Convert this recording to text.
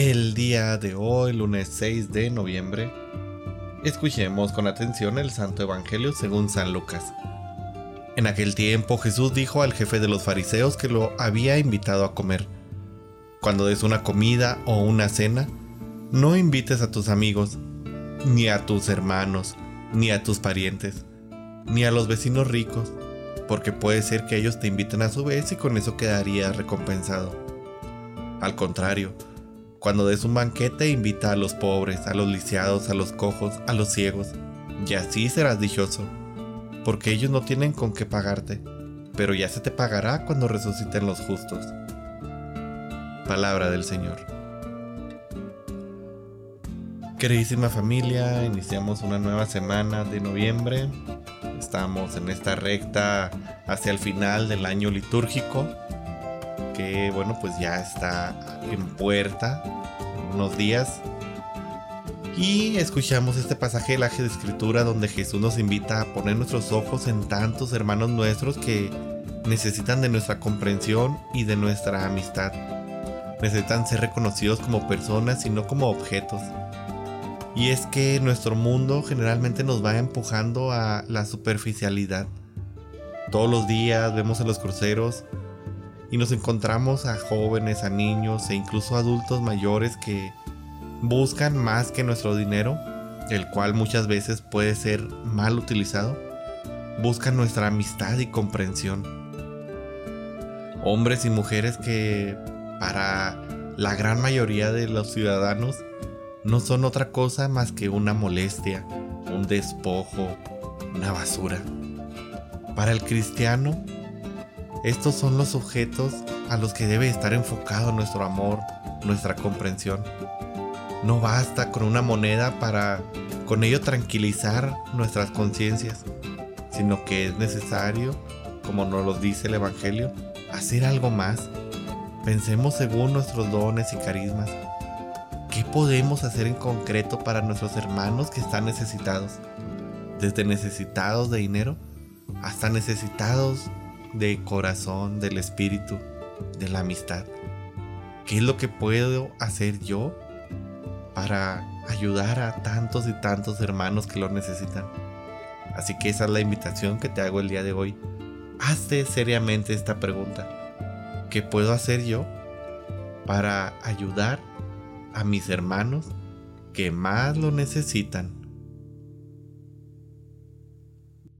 El día de hoy, lunes 6 de noviembre, escuchemos con atención el Santo Evangelio según San Lucas. En aquel tiempo Jesús dijo al jefe de los fariseos que lo había invitado a comer. Cuando des una comida o una cena, no invites a tus amigos, ni a tus hermanos, ni a tus parientes, ni a los vecinos ricos, porque puede ser que ellos te inviten a su vez y con eso quedaría recompensado. Al contrario, cuando des un banquete invita a los pobres, a los lisiados, a los cojos, a los ciegos, y así serás dichoso, porque ellos no tienen con qué pagarte, pero ya se te pagará cuando resuciten los justos. Palabra del Señor. Queridísima familia, iniciamos una nueva semana de noviembre Estamos en esta recta hacia el final del año litúrgico, que bueno, pues ya está en puerta, unos días. Y escuchamos este pasaje del de escritura donde Jesús nos invita a poner nuestros ojos en tantos hermanos nuestros que necesitan de nuestra comprensión y de nuestra amistad. Necesitan ser reconocidos como personas y no como objetos. Y es que nuestro mundo generalmente nos va empujando a la superficialidad. Todos los días vemos en los cruceros y nos encontramos a jóvenes, a niños e incluso adultos mayores que buscan más que nuestro dinero, el cual muchas veces puede ser mal utilizado. Buscan nuestra amistad y comprensión. Hombres y mujeres que para la gran mayoría de los ciudadanos no son otra cosa más que una molestia, un despojo, una basura. Para el cristiano, estos son los objetos a los que debe estar enfocado nuestro amor, nuestra comprensión. No basta con una moneda para con ello tranquilizar nuestras conciencias, sino que es necesario, como nos lo dice el Evangelio, hacer algo más. Pensemos según nuestros dones y carismas ¿Qué podemos hacer en concreto para nuestros hermanos que están necesitados? Desde necesitados de dinero hasta necesitados de corazón, del espíritu, de la amistad. ¿Qué es lo que puedo hacer yo para ayudar a tantos y tantos hermanos que lo necesitan? Así que esa es la invitación que te hago el día de hoy. Hazte seriamente esta pregunta. ¿Qué puedo hacer yo para ayudar a mis hermanos que más lo necesitan.